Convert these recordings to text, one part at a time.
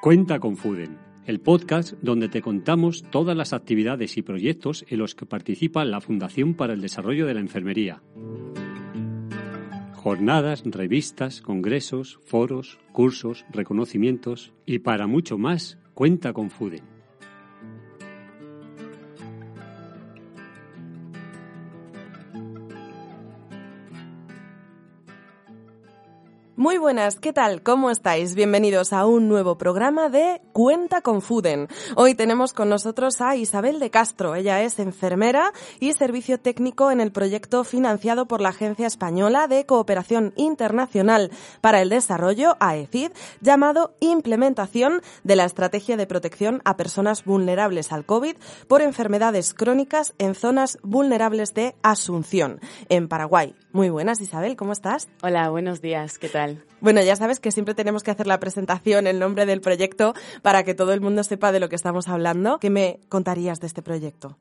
Cuenta con Fuden, el podcast donde te contamos todas las actividades y proyectos en los que participa la Fundación para el Desarrollo de la Enfermería. Jornadas, revistas, congresos, foros, cursos, reconocimientos y para mucho más, cuenta con Fuden. Muy buenas, ¿qué tal? ¿Cómo estáis? Bienvenidos a un nuevo programa de Cuenta con Fuden. Hoy tenemos con nosotros a Isabel de Castro. Ella es enfermera y servicio técnico en el proyecto financiado por la Agencia Española de Cooperación Internacional para el Desarrollo, AECID, llamado Implementación de la Estrategia de Protección a Personas Vulnerables al COVID por enfermedades crónicas en zonas vulnerables de Asunción, en Paraguay. Muy buenas, Isabel, ¿cómo estás? Hola, buenos días, ¿qué tal? Bueno, ya sabes que siempre tenemos que hacer la presentación, el nombre del proyecto, para que todo el mundo sepa de lo que estamos hablando. ¿Qué me contarías de este proyecto?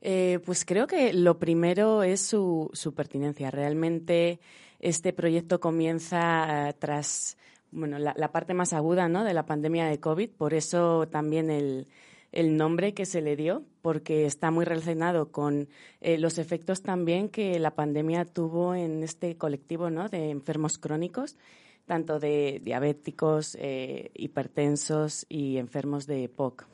Eh, pues creo que lo primero es su, pertinencia. Realmente este proyecto comienza eh, tras bueno, la, la, parte más aguda ¿no? de la pandemia de COVID, por eso también el, el nombre que se le dio, porque está muy relacionado con eh, los efectos también que la pandemia tuvo en este colectivo ¿no? de enfermos crónicos, tanto de diabéticos, eh, hipertensos y enfermos de EPOC.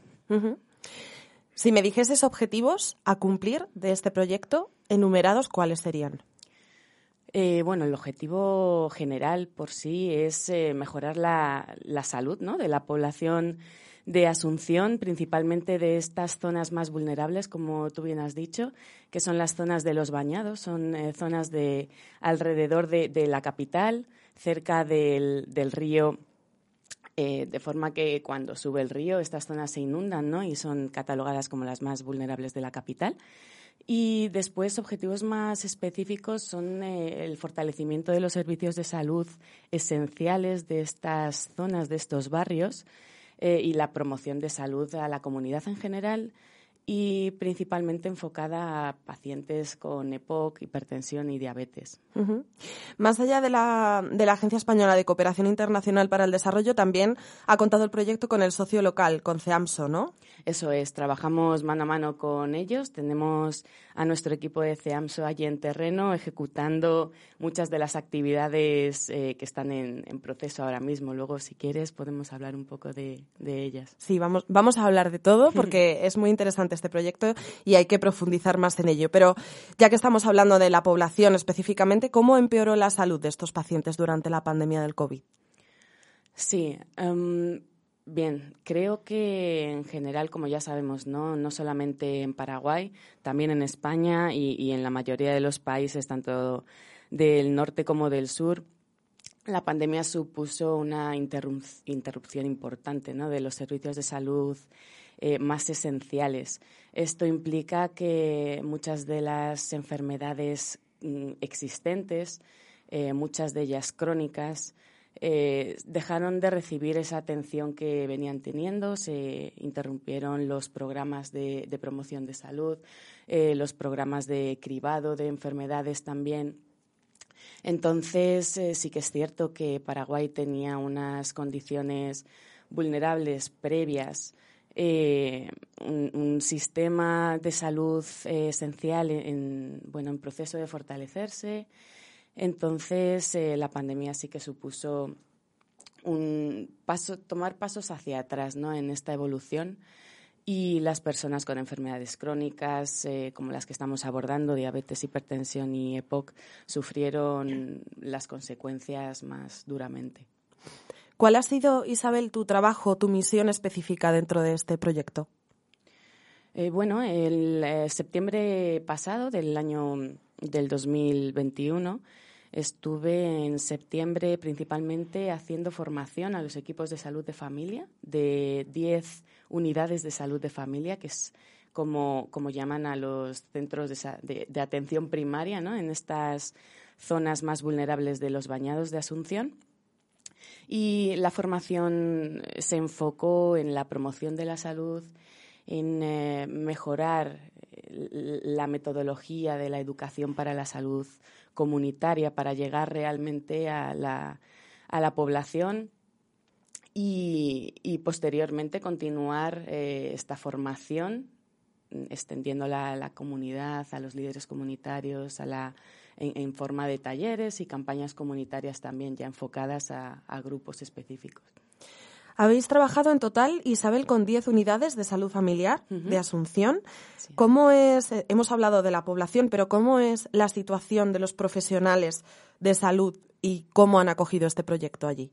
Si me dijeses objetivos a cumplir de este proyecto, enumerados, ¿cuáles serían? Eh, bueno, el objetivo general por sí es mejorar la, la, salud ¿no? de la población de asunción, principalmente de estas zonas más vulnerables, como tú bien has dicho, que son las zonas de los bañados, son eh, zonas de alrededor de, la capital, cerca del, río eh, de forma que cuando sube el río estas zonas se inundan ¿no? y son catalogadas como las más vulnerables de la capital. Y después, objetivos más específicos son eh, el fortalecimiento de los servicios de salud esenciales de estas zonas, de estos barrios, eh, y la promoción de salud a la comunidad en general y principalmente enfocada a pacientes con EPOC, hipertensión y diabetes. Más allá de la, de la Agencia Española de Cooperación Internacional para el Desarrollo, también ha contado el proyecto con el socio local, con CEAMSO, ¿no? Eso es, trabajamos mano a mano con ellos. Tenemos a nuestro equipo de CEAMSO allí en terreno ejecutando muchas de las actividades eh, que están en, proceso ahora mismo. Luego, si quieres, podemos hablar un poco de, de ellas. Sí, vamos, vamos a hablar de todo porque es muy interesante este proyecto y hay que profundizar más en ello. Pero ya que estamos hablando de la población específicamente, ¿cómo empeoró la salud de estos pacientes durante la pandemia del COVID? Sí. Em, bien, creo que en general, como ya sabemos, no, no solamente en Paraguay, también en España y, en la mayoría de los países, tanto del norte como del sur, la pandemia supuso una interrupción importante de los servicios de salud eh, más esenciales. Esto implica que muchas de las enfermedades mm, existentes, eh, muchas de ellas crónicas, eh, dejaron de recibir esa atención que venían teniendo, se interrumpieron los programas de, promoción de salud, los programas de cribado de enfermedades también. Entonces, sí que es cierto que Paraguay tenía unas condiciones vulnerables previas eh, un, sistema de salud eh, esencial en, bueno, en proceso de fortalecerse. Entonces, eh, la pandemia sí que supuso un paso, tomar pasos hacia atrás ¿no? en esta evolución y las personas con enfermedades crónicas, como las que estamos abordando, diabetes, hipertensión y EPOC, sufrieron las consecuencias más duramente. ¿Cuál ha sido, Isabel, tu trabajo, tu misión específica dentro de este proyecto? Eh, bueno, el eh, septiembre pasado del año del 2021 estuve en septiembre principalmente haciendo formación a los equipos de salud de familia de 10 unidades de salud de familia, que es como, como llaman a los centros de, atención primaria ¿no? en estas zonas más vulnerables de los bañados de Asunción. Y la formación se enfocó en la promoción de la salud, en eh, mejorar la metodología de la educación para la salud comunitaria para llegar realmente a la, a la población y, posteriormente continuar eh, esta formación extendiéndola a la comunidad, a los líderes comunitarios, a la, en, forma de talleres y campañas comunitarias también ya enfocadas a, grupos específicos. Habéis trabajado en total, Isabel, con 10 unidades de salud familiar de Asunción. ¿Cómo es, eh, hemos hablado de la población, pero cómo es la situación de los profesionales de salud y cómo han acogido este proyecto allí?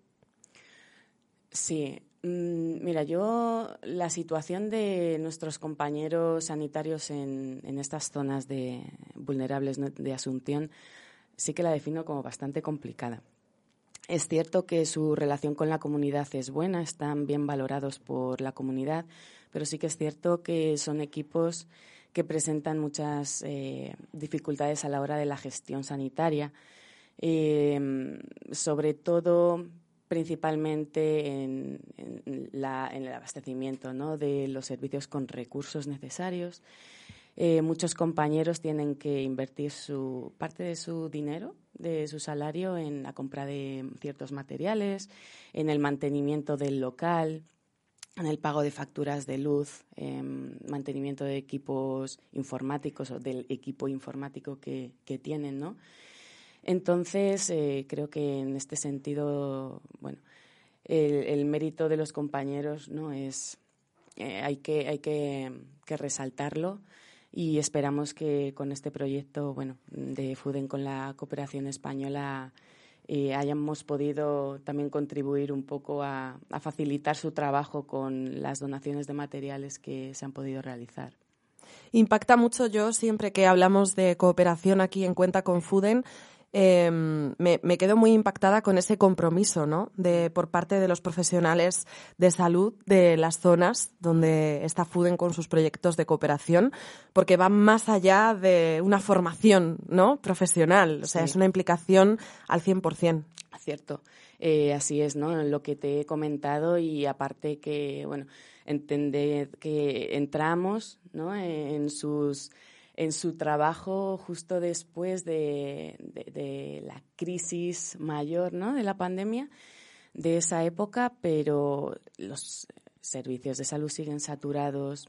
Sí, mm, mira, yo la situación de nuestros compañeros sanitarios en, estas zonas de vulnerables de Asunción sí que la defino como bastante complicada. Es cierto que su relación con la comunidad es buena, están bien valorados por la comunidad, pero sí que es cierto que son equipos que presentan muchas eh, dificultades a la hora de la gestión sanitaria, eh, sobre todo principalmente en, el abastecimiento de los servicios con recursos necesarios. Eh, muchos compañeros tienen que invertir su parte de su dinero, de su salario, en la compra de ciertos materiales, en el mantenimiento del local, en el pago de facturas de luz, en mantenimiento de equipos informáticos o del equipo informático que, que tienen, ¿no? Entonces, eh, creo que en este sentido, bueno, el, mérito de los compañeros no es eh, hay que hay que, resaltarlo y esperamos que con este proyecto, bueno, de FUDEN con la cooperación española eh, hayamos podido también contribuir un poco a, a facilitar su trabajo con las donaciones de materiales que se han podido realizar. Impacta mucho yo siempre que hablamos de cooperación aquí en Cuenta con Fuden Em, me, me, quedo muy impactada con ese compromiso, ¿no? De, por parte de los profesionales de salud de las zonas donde está FUDEN con sus proyectos de cooperación, porque van más allá de una formación, ¿no? Profesional. O sea, es una implicación al 100%. Cierto. Eh, así es, ¿no? Lo que te he comentado y aparte que, bueno, entender que entramos, ¿no? En sus en su trabajo justo después de, la crisis mayor ¿no? de la pandemia de esa época, pero los servicios de salud siguen saturados,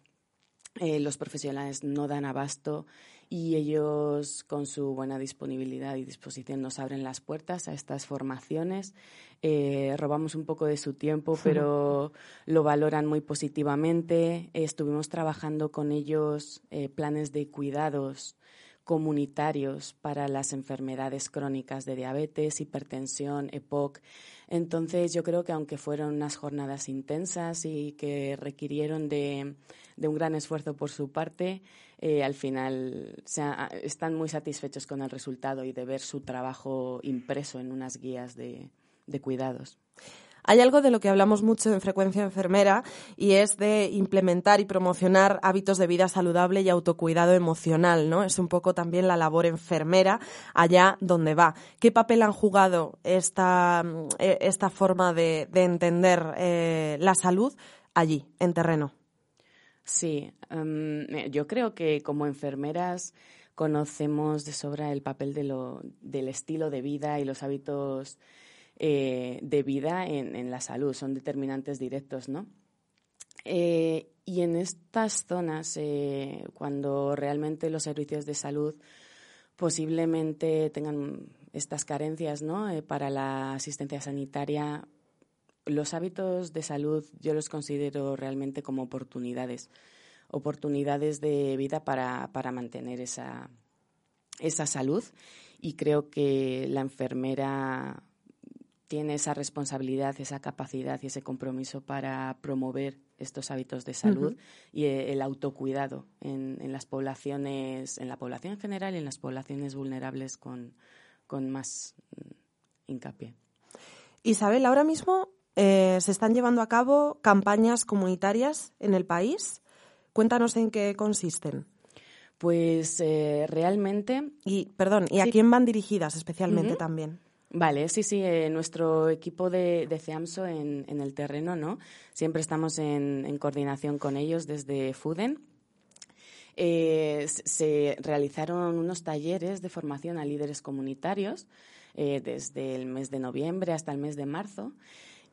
eh, los profesionales no dan abasto y ellos con su buena disponibilidad y disposición nos abren las puertas a estas formaciones. Eh, robamos un poco de su tiempo, pero lo valoran muy positivamente. estuvimos trabajando con ellos eh, planes de cuidados comunitarios para las enfermedades crónicas de diabetes, hipertensión, EPOC. Entonces, yo creo que aunque fueron unas jornadas intensas y que requirieron de, un gran esfuerzo por su parte, eh, al final están muy satisfechos con el resultado y de ver su trabajo impreso en unas guías de cuidados. Hay algo de lo que hablamos mucho en frecuencia enfermera y es de implementar y promocionar hábitos de vida saludable y autocuidado emocional, ¿no? Es un poco también la labor enfermera allá donde va. ¿Qué papel han jugado esta, eh, esta forma de, entender eh, la salud allí, en terreno? Sí, em, yo creo que como enfermeras conocemos de sobra el papel de lo, del estilo de vida y los hábitos eh, de vida en, la salud, son determinantes directos, ¿no? Eh, y en estas zonas, eh, cuando realmente los servicios de salud posiblemente tengan estas carencias ¿no? para la asistencia sanitaria, los hábitos de salud yo los considero realmente como oportunidades, oportunidades de vida para, para mantener esa, esa salud. Y creo que la enfermera tiene esa responsabilidad, esa capacidad y ese compromiso para promover estos hábitos de salud y eh, el autocuidado en, las poblaciones, en la población en general y en las poblaciones vulnerables con, más mm, hincapié. Isabel, ahora mismo eh, se están llevando a cabo campañas comunitarias en el país. Cuéntanos en qué consisten. Pues eh, realmente. Y, perdón, ¿y a quién van dirigidas especialmente también? Vale, sí, sí, eh, nuestro equipo de, de CEAMSO en, en, el terreno, ¿no? Siempre estamos en, coordinación con ellos desde FUDEN. Eh, se realizaron unos talleres de formación a líderes comunitarios eh, desde el mes de noviembre hasta el mes de marzo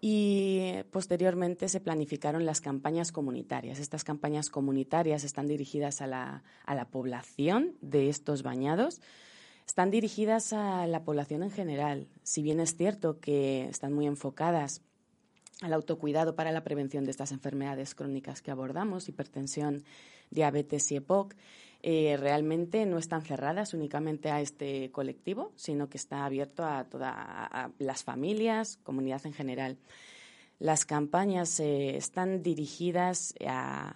y posteriormente se planificaron las campañas comunitarias. Estas campañas comunitarias están dirigidas a la, a la población de estos bañados, están dirigidas a la población en general. Si bien es cierto que están muy enfocadas al autocuidado para la prevención de estas enfermedades crónicas que abordamos, hipertensión, diabetes y EPOC, eh, realmente no están cerradas únicamente a este colectivo, sino que está abierto a todas las familias, comunidad en general. Las campañas eh, están dirigidas a,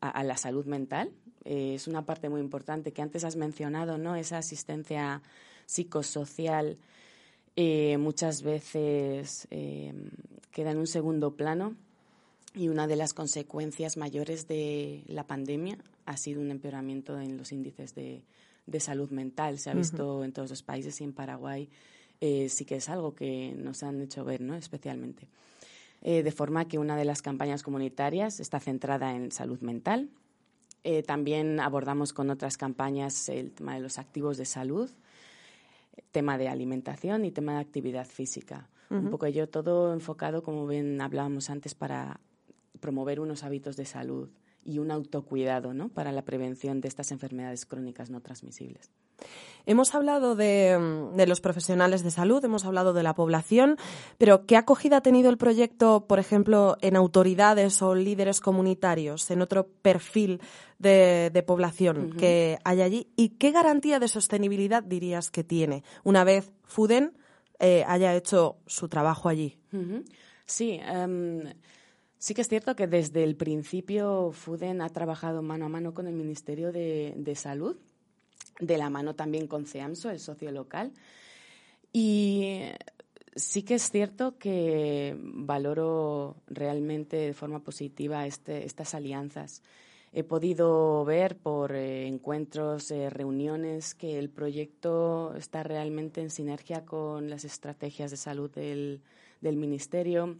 la salud mental. Eh, es una parte muy importante que antes has mencionado, ¿no? Esa asistencia psicosocial muchas veces queda en un segundo plano y una de las consecuencias mayores de la pandemia ha sido un empeoramiento en los índices de, salud mental. Se ha visto en todos los países y en Paraguay eh, sí que es algo que nos han hecho ver, ¿no? Especialmente. Eh, de forma que una de las campañas comunitarias está centrada en salud mental. Eh, también abordamos con otras campañas el tema de los activos de salud, tema de alimentación y tema de actividad física. Un poco ello todo enfocado, como bien hablábamos antes, para promover unos hábitos de salud y un autocuidado ¿no? para la prevención de estas enfermedades crónicas no transmisibles. Hemos hablado de, mm, de, los profesionales de salud, hemos hablado de la población, pero ¿qué acogida ha tenido el proyecto, por ejemplo, en autoridades o líderes comunitarios, en otro perfil de, población que hay allí? ¿Y qué garantía de sostenibilidad dirías que tiene una vez FUDEN eh, haya hecho su trabajo allí? Sí. Em, Sí que es cierto que desde el principio FUDEN ha trabajado mano a mano con el Ministerio de, Salud, de la mano también con CEAMSO, el socio local. Y sí que es cierto que valoro realmente de forma positiva este, estas alianzas. He podido ver por eh, encuentros, eh, reuniones, que el proyecto está realmente en sinergia con las estrategias de salud del, del Ministerio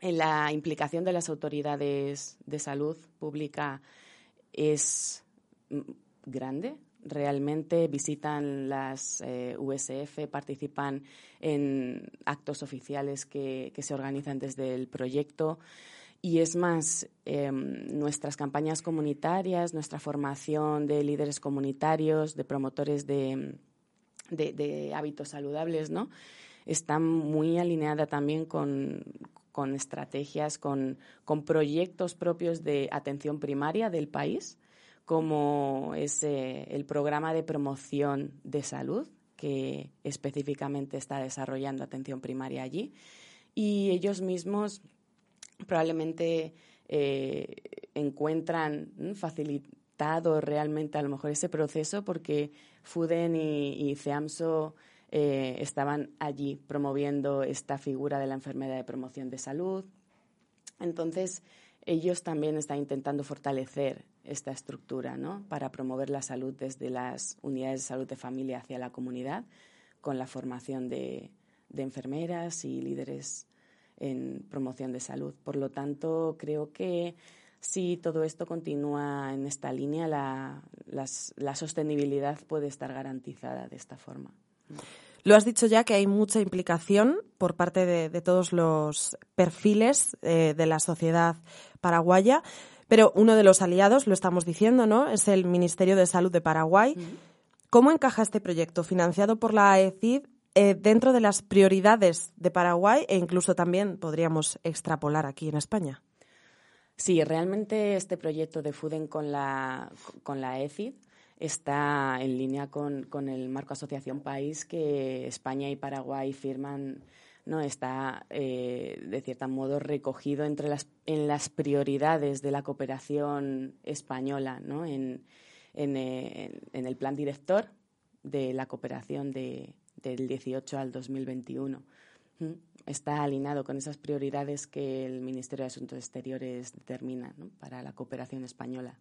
la implicación de las autoridades de salud pública es mm, grande. Realmente visitan las eh, USF, participan en actos oficiales que, se organizan desde el proyecto. Y es más, em, nuestras campañas comunitarias, nuestra formación de líderes comunitarios, de promotores de, de, hábitos saludables, ¿no? está muy alineada también con, con estrategias, con, con proyectos propios de atención primaria del país, como es eh, el programa de promoción de salud, que específicamente está desarrollando atención primaria allí. Y ellos mismos probablemente eh, encuentran facilitado realmente a lo mejor ese proceso porque FUDEN y, y CEAMSO eh, estaban allí promoviendo esta figura de la enfermedad de promoción de salud. Entonces, ellos también están intentando fortalecer esta estructura ¿no? para promover la salud desde las unidades de salud de familia hacia la comunidad, con la formación de, enfermeras y líderes en promoción de salud. Por lo tanto, creo que si todo esto continúa en esta línea, la sostenibilidad puede estar garantizada de esta forma. Lo has dicho ya que hay mucha implicación por parte de, todos los perfiles eh, de la sociedad paraguaya, pero uno de los aliados, lo estamos diciendo, ¿no? Es el Ministerio de Salud de Paraguay. ¿Cómo encaja este proyecto financiado por la AECID eh, dentro de las prioridades de Paraguay e incluso también podríamos extrapolar aquí en España? Sí, realmente este proyecto de FUDEN con la, con la AECID está en línea con, con, el marco Asociación País que España y Paraguay firman. ¿no? Está, eh, de cierto modo, recogido entre las, en las prioridades de la cooperación española ¿no? en, en, eh, el plan director de la cooperación de, del 18 al 2021. ¿Mm? Está alineado con esas prioridades que el Ministerio de Asuntos Exteriores determina para la cooperación española.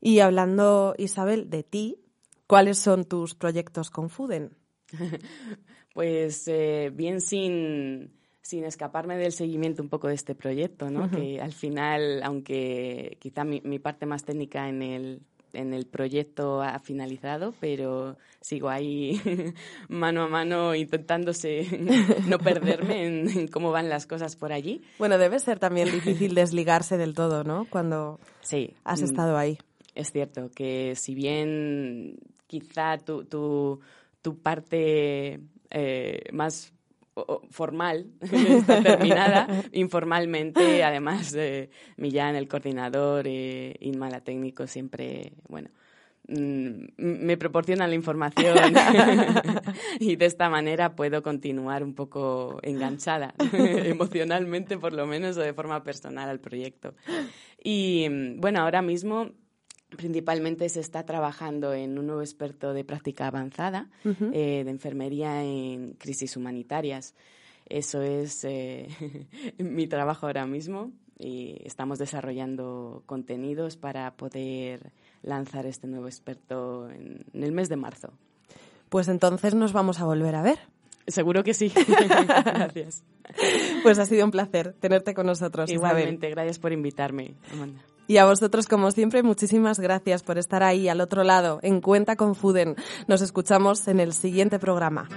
Y hablando, Isabel, de ti, ¿cuáles son tus proyectos con Fuden? pues eh, bien sin, sin escaparme del seguimiento un poco de este proyecto, ¿no? Que al final, aunque quizá mi, parte más técnica en el en el proyecto ha finalizado, pero sigo ahí mano a mano intentándose no perderme en, cómo van las cosas por allí. Bueno, debe ser también difícil desligarse del todo, ¿no? Cuando sí, has estado ahí. Es cierto que si bien quizá tu, tu, tu parte eh, más formal, está terminada, informalmente, además, de Millán, el coordinador, eh, Inma, la técnico, siempre, bueno, mm, me proporcionan la información y de esta manera puedo continuar un poco enganchada, emocionalmente por lo menos o de forma personal al proyecto. Y bueno, ahora mismo Principalmente se está trabajando en un nuevo experto de práctica avanzada eh, de enfermería en crisis humanitarias. Eso es eh, mi trabajo ahora mismo y estamos desarrollando contenidos para poder lanzar este nuevo experto en, el mes de marzo. Pues entonces nos vamos a volver a ver. Seguro que sí. Gracias. Pues ha sido un placer tenerte con nosotros. Igualmente, gracias por invitarme, Amanda. Y a vosotros, como siempre, muchísimas gracias por estar ahí al otro lado, en Cuenta con Fuden. Nos escuchamos en el siguiente programa.